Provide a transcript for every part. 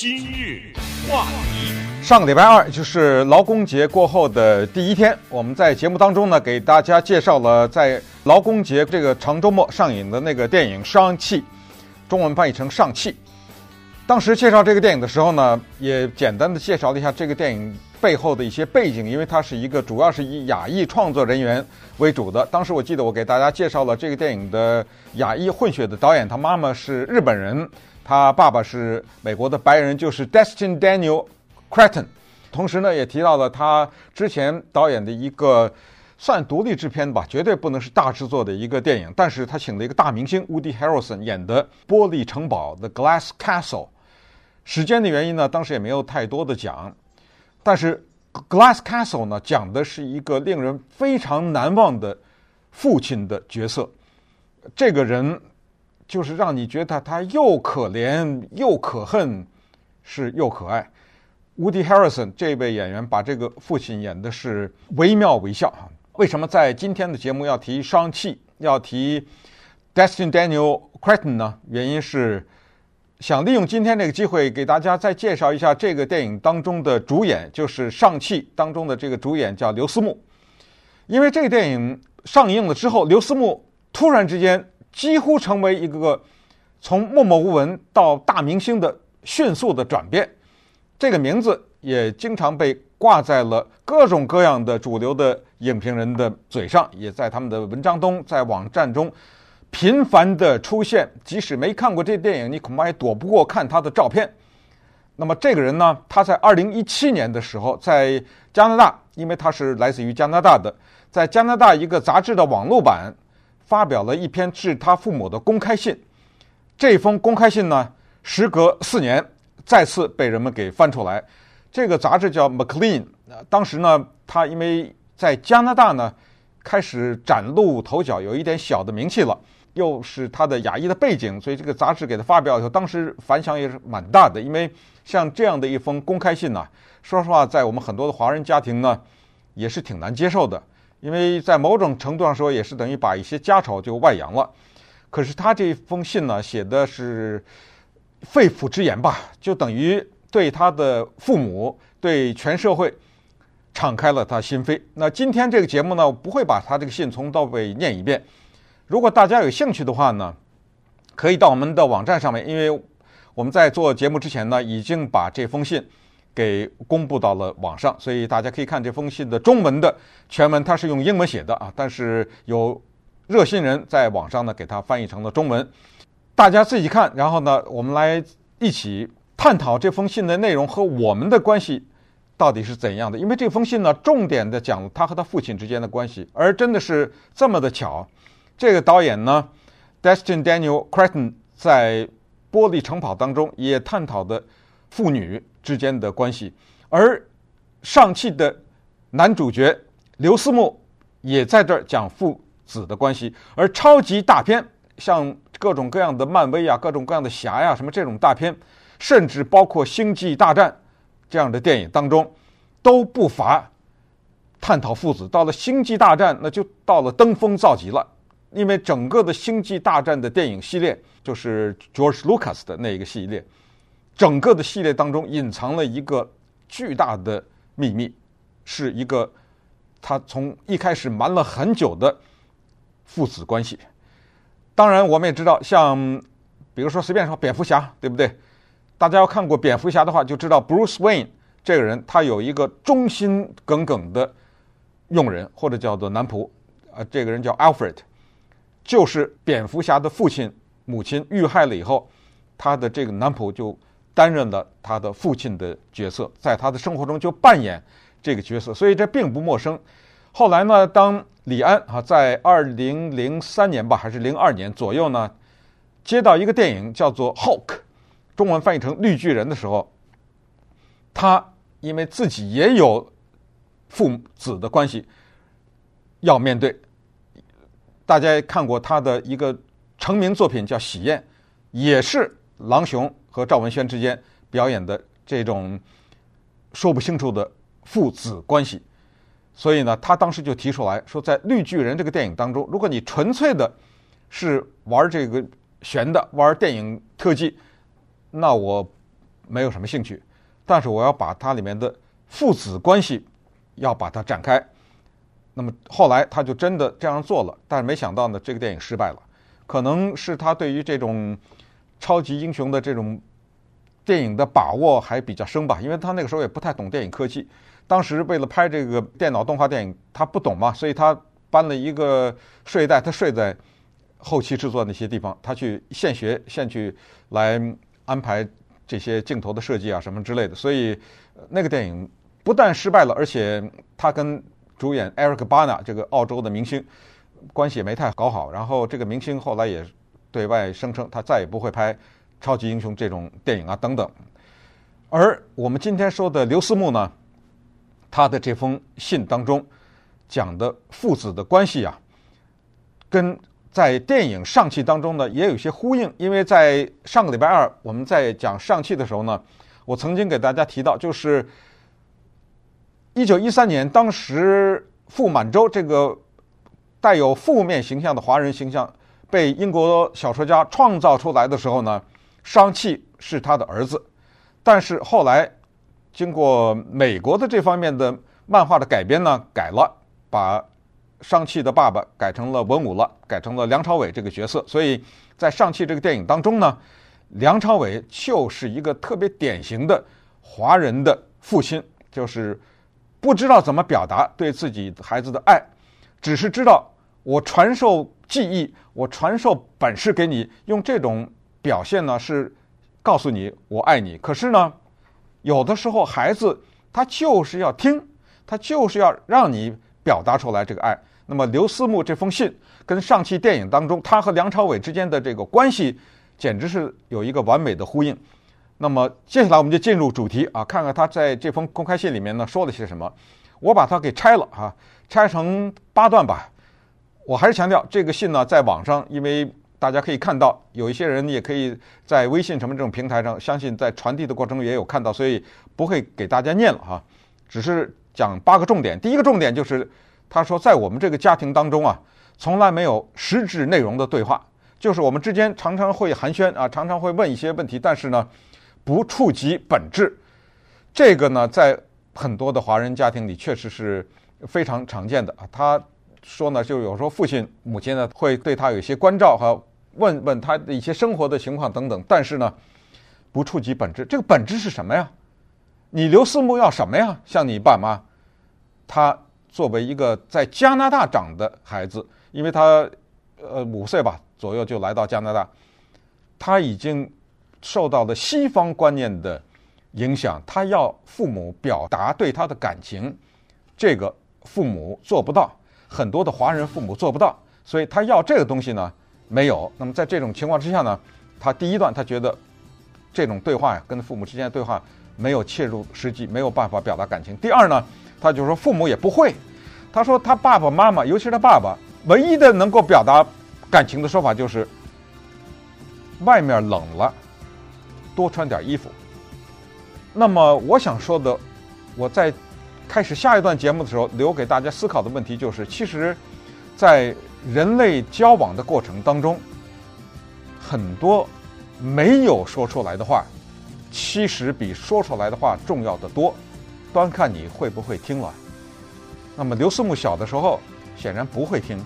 今日话题，上个礼拜二就是劳工节过后的第一天，我们在节目当中呢，给大家介绍了在劳工节这个长周末上映的那个电影《上汽》，中文翻译成《上汽》。当时介绍这个电影的时候呢，也简单的介绍了一下这个电影背后的一些背景，因为它是一个主要是以亚裔创作人员为主的。当时我记得我给大家介绍了这个电影的亚裔混血的导演，他妈妈是日本人。他爸爸是美国的白人，就是 Destin Daniel Cretton。同时呢，也提到了他之前导演的一个算独立制片吧，绝对不能是大制作的一个电影。但是他请了一个大明星 Woody Harrelson 演的《玻璃城堡》The Glass Castle。时间的原因呢，当时也没有太多的讲。但是《Glass Castle》呢，讲的是一个令人非常难忘的父亲的角色。这个人。就是让你觉得他又可怜又可恨，是又可爱。Woody Harrelson 这位演员把这个父亲演的是惟妙惟肖啊。为什么在今天的节目要提商气，要提 Destin Daniel Cretton 呢？原因是想利用今天这个机会给大家再介绍一下这个电影当中的主演，就是上汽当中的这个主演叫刘思慕。因为这个电影上映了之后，刘思慕突然之间。几乎成为一个从默默无闻到大明星的迅速的转变，这个名字也经常被挂在了各种各样的主流的影评人的嘴上，也在他们的文章中、在网站中频繁的出现。即使没看过这电影，你恐怕也躲不过看他的照片。那么这个人呢，他在二零一七年的时候，在加拿大，因为他是来自于加拿大的，在加拿大一个杂志的网络版。发表了一篇致他父母的公开信，这封公开信呢，时隔四年再次被人们给翻出来。这个杂志叫《Maclean》，当时呢，他因为在加拿大呢开始崭露头角，有一点小的名气了，又是他的亚裔的背景，所以这个杂志给他发表以后，当时反响也是蛮大的。因为像这样的一封公开信呢，说实话，在我们很多的华人家庭呢，也是挺难接受的。因为在某种程度上说，也是等于把一些家丑就外扬了。可是他这封信呢，写的是肺腑之言吧，就等于对他的父母、对全社会敞开了他心扉。那今天这个节目呢，我不会把他这个信从头到尾念一遍。如果大家有兴趣的话呢，可以到我们的网站上面，因为我们在做节目之前呢，已经把这封信。给公布到了网上，所以大家可以看这封信的中文的全文，它是用英文写的啊，但是有热心人在网上呢给它翻译成了中文，大家自己看，然后呢，我们来一起探讨这封信的内容和我们的关系到底是怎样的。因为这封信呢，重点的讲了他和他父亲之间的关系，而真的是这么的巧，这个导演呢，Destin Daniel Cretton 在《玻璃城堡》当中也探讨的父女。之间的关系，而上汽的男主角刘思慕也在这儿讲父子的关系，而超级大片像各种各样的漫威啊、各种各样的侠呀、什么这种大片，甚至包括《星际大战》这样的电影当中，都不乏探讨父子。到了《星际大战》，那就到了登峰造极了，因为整个的《星际大战》的电影系列就是 George Lucas 的那一个系列。整个的系列当中隐藏了一个巨大的秘密，是一个他从一开始瞒了很久的父子关系。当然，我们也知道，像比如说随便说蝙蝠侠，对不对？大家要看过蝙蝠侠的话，就知道 Bruce Wayne 这个人，他有一个忠心耿耿的佣人，或者叫做男仆，啊，这个人叫 Alfred，就是蝙蝠侠的父亲母亲遇害了以后，他的这个男仆就。担任了他的父亲的角色，在他的生活中就扮演这个角色，所以这并不陌生。后来呢，当李安啊在二零零三年吧，还是零二年左右呢，接到一个电影叫做《Hulk》，中文翻译成《绿巨人》的时候，他因为自己也有父子的关系要面对。大家也看过他的一个成名作品叫《喜宴》，也是狼雄。和赵文轩之间表演的这种说不清楚的父子关系，所以呢，他当时就提出来说，在《绿巨人》这个电影当中，如果你纯粹的是玩这个悬的、玩电影特技，那我没有什么兴趣，但是我要把它里面的父子关系要把它展开。那么后来他就真的这样做了，但是没想到呢，这个电影失败了。可能是他对于这种超级英雄的这种电影的把握还比较深吧，因为他那个时候也不太懂电影科技。当时为了拍这个电脑动画电影，他不懂嘛，所以他搬了一个睡袋，他睡在后期制作那些地方，他去现学现去来安排这些镜头的设计啊什么之类的。所以那个电影不但失败了，而且他跟主演 Eric Bana 这个澳洲的明星关系也没太搞好。然后这个明星后来也对外声称，他再也不会拍超级英雄这种电影啊等等。而我们今天说的刘思慕呢？他的这封信当中讲的父子的关系啊，跟在电影《上汽》当中呢也有些呼应。因为在上个礼拜二我们在讲《上汽》的时候呢，我曾经给大家提到，就是一九一三年，当时傅满洲这个带有负面形象的华人形象被英国小说家创造出来的时候呢，上汽是他的儿子，但是后来。经过美国的这方面的漫画的改编呢，改了，把商气的爸爸改成了文武了，改成了梁朝伟这个角色。所以在尚气这个电影当中呢，梁朝伟就是一个特别典型的华人的父亲，就是不知道怎么表达对自己孩子的爱，只是知道我传授技艺，我传授本事给你，用这种表现呢是告诉你我爱你。可是呢。有的时候，孩子他就是要听，他就是要让你表达出来这个爱。那么，刘思慕这封信跟上期电影当中他和梁朝伟之间的这个关系，简直是有一个完美的呼应。那么，接下来我们就进入主题啊，看看他在这封公开信里面呢说了些什么。我把它给拆了啊，拆成八段吧。我还是强调，这个信呢，在网上，因为。大家可以看到，有一些人也可以在微信什么这种平台上，相信在传递的过程中也有看到，所以不会给大家念了哈，只是讲八个重点。第一个重点就是，他说在我们这个家庭当中啊，从来没有实质内容的对话，就是我们之间常常会寒暄啊，常常会问一些问题，但是呢，不触及本质。这个呢，在很多的华人家庭里确实是非常常见的啊。他说呢，就有时候父亲、母亲呢会对他有一些关照和。问问他的一些生活的情况等等，但是呢，不触及本质。这个本质是什么呀？你刘思慕要什么呀？像你爸妈，他作为一个在加拿大长的孩子，因为他呃五岁吧左右就来到加拿大，他已经受到了西方观念的影响，他要父母表达对他的感情，这个父母做不到，很多的华人父母做不到，所以他要这个东西呢。没有。那么在这种情况之下呢，他第一段他觉得这种对话呀，跟父母之间的对话没有切入实际，没有办法表达感情。第二呢，他就说父母也不会。他说他爸爸妈妈，尤其是他爸爸，唯一的能够表达感情的说法就是外面冷了，多穿点衣服。那么我想说的，我在开始下一段节目的时候留给大家思考的问题就是，其实，在人类交往的过程当中，很多没有说出来的话，其实比说出来的话重要的多，端看你会不会听了。那么刘思慕小的时候显然不会听，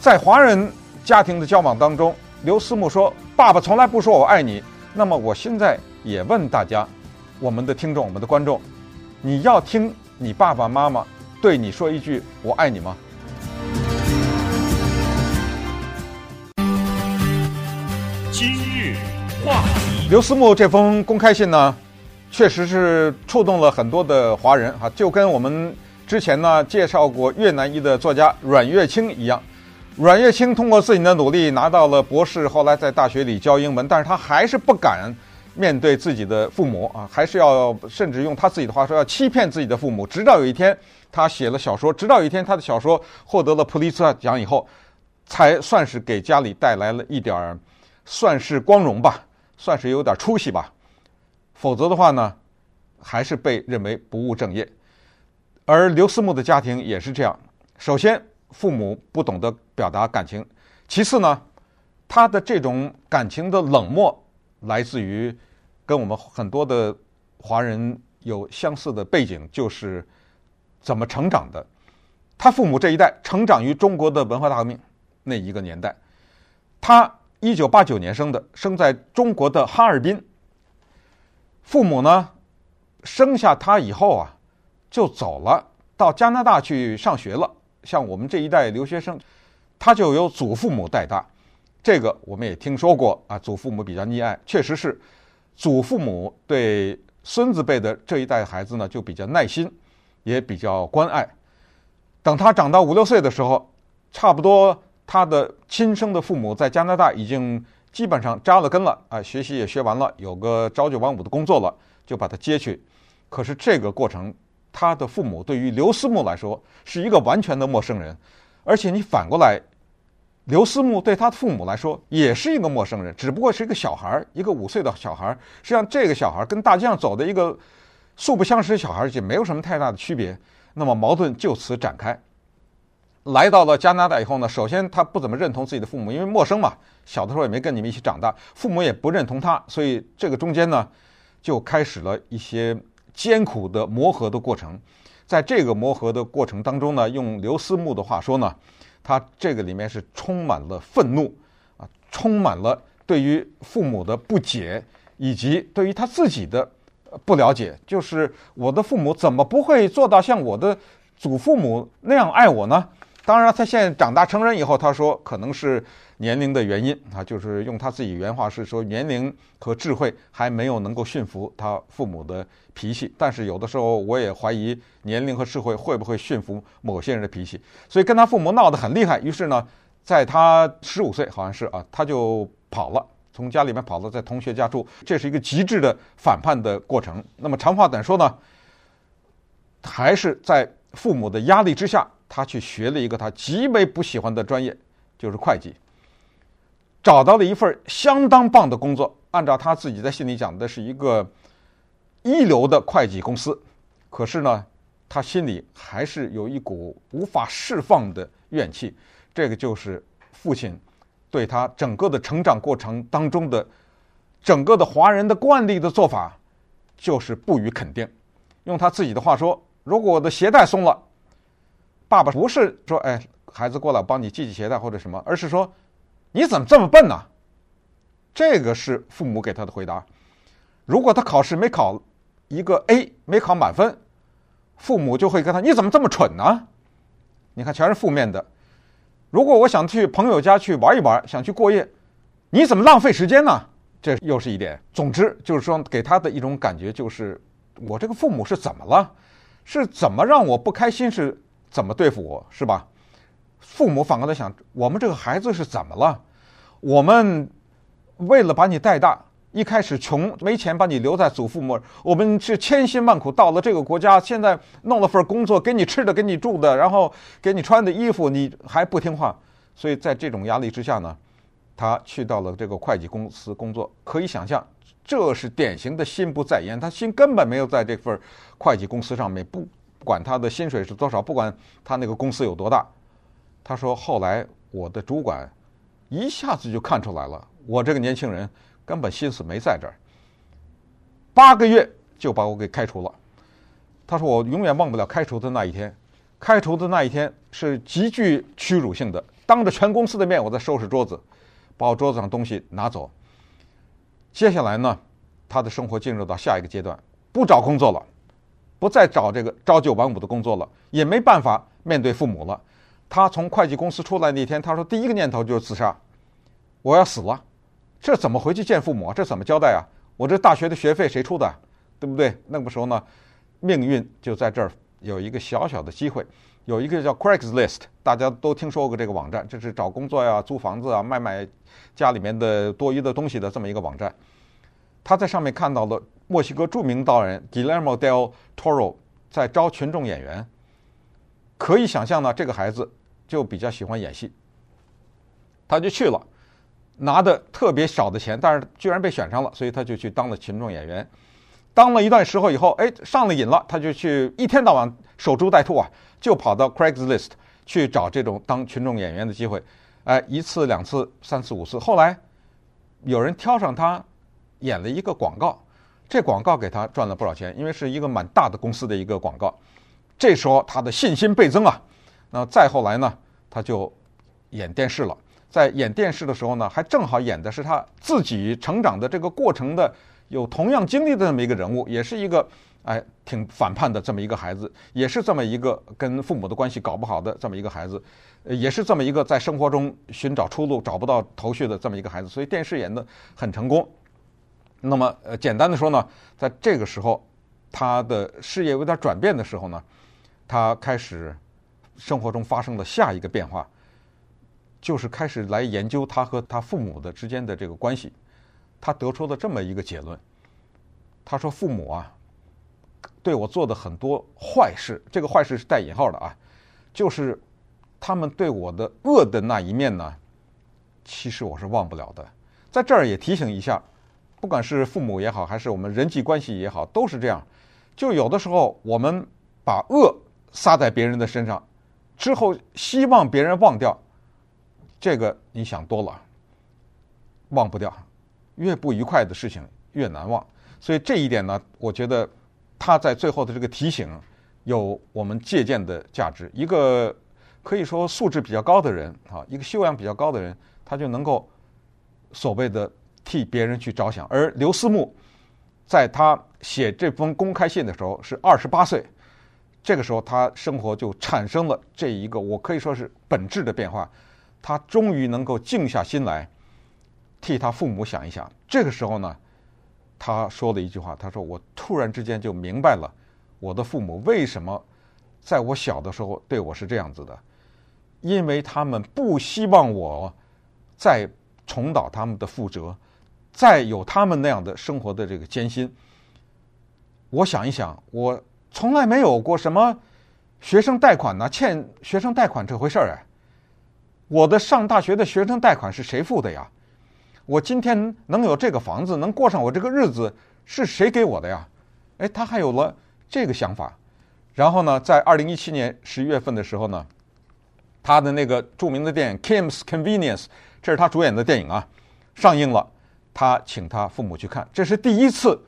在华人家庭的交往当中，刘思慕说：“爸爸从来不说我爱你。”那么我现在也问大家，我们的听众、我们的观众，你要听你爸爸妈妈对你说一句“我爱你”吗？今日话题刘思慕这封公开信呢，确实是触动了很多的华人哈，就跟我们之前呢介绍过越南裔的作家阮月清一样。阮月清通过自己的努力拿到了博士，后来在大学里教英文，但是他还是不敢面对自己的父母啊，还是要甚至用他自己的话说要欺骗自己的父母。直到有一天他写了小说，直到有一天他的小说获得了普利策奖以后，才算是给家里带来了一点儿算是光荣吧。算是有点出息吧，否则的话呢，还是被认为不务正业。而刘思慕的家庭也是这样：首先，父母不懂得表达感情；其次呢，他的这种感情的冷漠来自于跟我们很多的华人有相似的背景，就是怎么成长的。他父母这一代成长于中国的文化大革命那一个年代，他一九八九年生的，生在中国的哈尔滨。父母呢，生下他以后啊，就走了，到加拿大去上学了。像我们这一代留学生，他就由祖父母带大。这个我们也听说过啊，祖父母比较溺爱，确实是，祖父母对孙子辈的这一代孩子呢，就比较耐心，也比较关爱。等他长到五六岁的时候，差不多他的亲生的父母在加拿大已经基本上扎了根了啊，学习也学完了，有个朝九晚五的工作了，就把他接去。可是这个过程，他的父母对于刘思慕来说是一个完全的陌生人，而且你反过来，刘思慕对他的父母来说也是一个陌生人，只不过是一个小孩，一个五岁的小孩。实际上，这个小孩跟大街上走的一个素不相识的小孩也没有什么太大的区别。那么矛盾就此展开。来到了加拿大以后呢，首先他不怎么认同自己的父母，因为陌生嘛，小的时候也没跟你们一起长大，父母也不认同他，所以这个中间呢，就开始了一些艰苦的磨合的过程。在这个磨合的过程当中呢，用刘思慕的话说呢，他这个里面是充满了愤怒啊，充满了对于父母的不解，以及对于他自己的。不了解，就是我的父母怎么不会做到像我的祖父母那样爱我呢？当然，他现在长大成人以后，他说可能是年龄的原因啊，就是用他自己原话是说，年龄和智慧还没有能够驯服他父母的脾气。但是有的时候，我也怀疑年龄和智慧会不会驯服某些人的脾气，所以跟他父母闹得很厉害。于是呢，在他十五岁，好像是啊，他就跑了。从家里面跑到在同学家住，这是一个极致的反叛的过程。那么长话短说呢，还是在父母的压力之下，他去学了一个他极为不喜欢的专业，就是会计。找到了一份相当棒的工作，按照他自己在信里讲的是一个一流的会计公司。可是呢，他心里还是有一股无法释放的怨气。这个就是父亲。对他整个的成长过程当中的整个的华人的惯例的做法，就是不予肯定。用他自己的话说：“如果我的鞋带松了，爸爸不是说‘哎，孩子过来，帮你系系鞋带’或者什么，而是说‘你怎么这么笨呢？’这个是父母给他的回答。如果他考试没考一个 A，没考满分，父母就会跟他：‘你怎么这么蠢呢？’你看，全是负面的。”如果我想去朋友家去玩一玩，想去过夜，你怎么浪费时间呢？这又是一点。总之就是说，给他的一种感觉就是，我这个父母是怎么了？是怎么让我不开心？是怎么对付我？是吧？父母反过来想，我们这个孩子是怎么了？我们为了把你带大。一开始穷没钱，把你留在祖父母，我们是千辛万苦到了这个国家，现在弄了份工作，给你吃的，给你住的，然后给你穿的衣服，你还不听话，所以在这种压力之下呢，他去到了这个会计公司工作。可以想象，这是典型的心不在焉，他心根本没有在这份会计公司上面，不不管他的薪水是多少，不管他那个公司有多大。他说，后来我的主管一下子就看出来了，我这个年轻人。根本心思没在这儿，八个月就把我给开除了。他说：“我永远忘不了开除的那一天。开除的那一天是极具屈辱性的，当着全公司的面，我在收拾桌子，把我桌子上东西拿走。接下来呢，他的生活进入到下一个阶段，不找工作了，不再找这个朝九晚五的工作了，也没办法面对父母了。他从会计公司出来那天，他说第一个念头就是自杀，我要死了。”这怎么回去见父母？这怎么交代啊？我这大学的学费谁出的？对不对？那个时候呢，命运就在这儿有一个小小的机会，有一个叫 Craigslist，大家都听说过这个网站，这是找工作呀、租房子啊、卖卖家里面的多余的东西的这么一个网站。他在上面看到了墨西哥著名导演 Guillermo del Toro 在招群众演员，可以想象呢，这个孩子就比较喜欢演戏，他就去了。拿的特别少的钱，但是居然被选上了，所以他就去当了群众演员。当了一段时候以后，哎，上了瘾了，他就去一天到晚守株待兔啊，就跑到 Craigslist 去找这种当群众演员的机会。哎，一次、两次、三次、五次，后来有人挑上他演了一个广告，这广告给他赚了不少钱，因为是一个蛮大的公司的一个广告。这时候他的信心倍增啊。那再后来呢，他就演电视了。在演电视的时候呢，还正好演的是他自己成长的这个过程的有同样经历的这么一个人物，也是一个哎挺反叛的这么一个孩子，也是这么一个跟父母的关系搞不好的这么一个孩子，也是这么一个在生活中寻找出路找不到头绪的这么一个孩子。所以电视演得很成功。那么呃，简单的说呢，在这个时候，他的事业有点转变的时候呢，他开始生活中发生了下一个变化。就是开始来研究他和他父母的之间的这个关系，他得出了这么一个结论。他说：“父母啊，对我做的很多坏事，这个坏事是带引号的啊，就是他们对我的恶的那一面呢，其实我是忘不了的。在这儿也提醒一下，不管是父母也好，还是我们人际关系也好，都是这样。就有的时候我们把恶撒在别人的身上，之后希望别人忘掉。”这个你想多了，忘不掉，越不愉快的事情越难忘。所以这一点呢，我觉得他在最后的这个提醒有我们借鉴的价值。一个可以说素质比较高的人啊，一个修养比较高的人，他就能够所谓的替别人去着想。而刘思慕在他写这封公开信的时候是二十八岁，这个时候他生活就产生了这一个我可以说是本质的变化。他终于能够静下心来，替他父母想一想。这个时候呢，他说了一句话：“他说我突然之间就明白了，我的父母为什么在我小的时候对我是这样子的，因为他们不希望我再重蹈他们的覆辙，再有他们那样的生活的这个艰辛。我想一想，我从来没有过什么学生贷款呢，欠学生贷款这回事儿哎。”我的上大学的学生贷款是谁付的呀？我今天能有这个房子，能过上我这个日子，是谁给我的呀？哎，他还有了这个想法。然后呢，在二零一七年十一月份的时候呢，他的那个著名的电影《Kim's Convenience》，这是他主演的电影啊，上映了。他请他父母去看，这是第一次，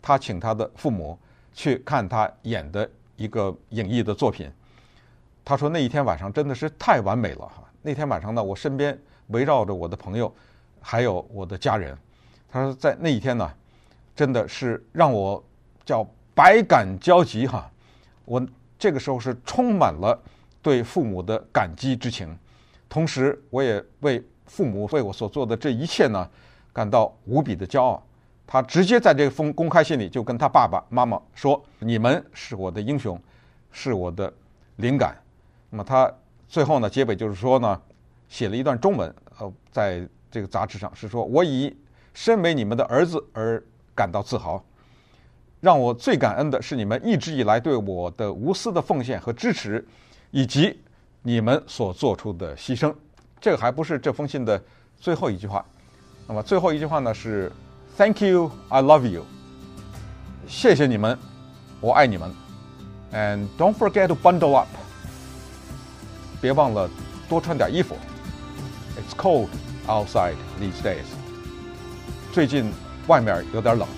他请他的父母去看他演的一个影艺的作品。他说那一天晚上真的是太完美了哈。那天晚上呢，我身边围绕着我的朋友，还有我的家人。他说，在那一天呢，真的是让我叫百感交集哈。我这个时候是充满了对父母的感激之情，同时我也为父母为我所做的这一切呢感到无比的骄傲。他直接在这封公开信里就跟他爸爸妈妈说：“你们是我的英雄，是我的灵感。”那么他。最后呢，结尾就是说呢，写了一段中文，呃，在这个杂志上是说：“我以身为你们的儿子而感到自豪，让我最感恩的是你们一直以来对我的无私的奉献和支持，以及你们所做出的牺牲。”这个还不是这封信的最后一句话。那么最后一句话呢是：“Thank you, I love you。”谢谢你们，我爱你们。And don't forget to bundle up. 别忘了多穿点衣服。It's cold outside these days。最近外面有点冷。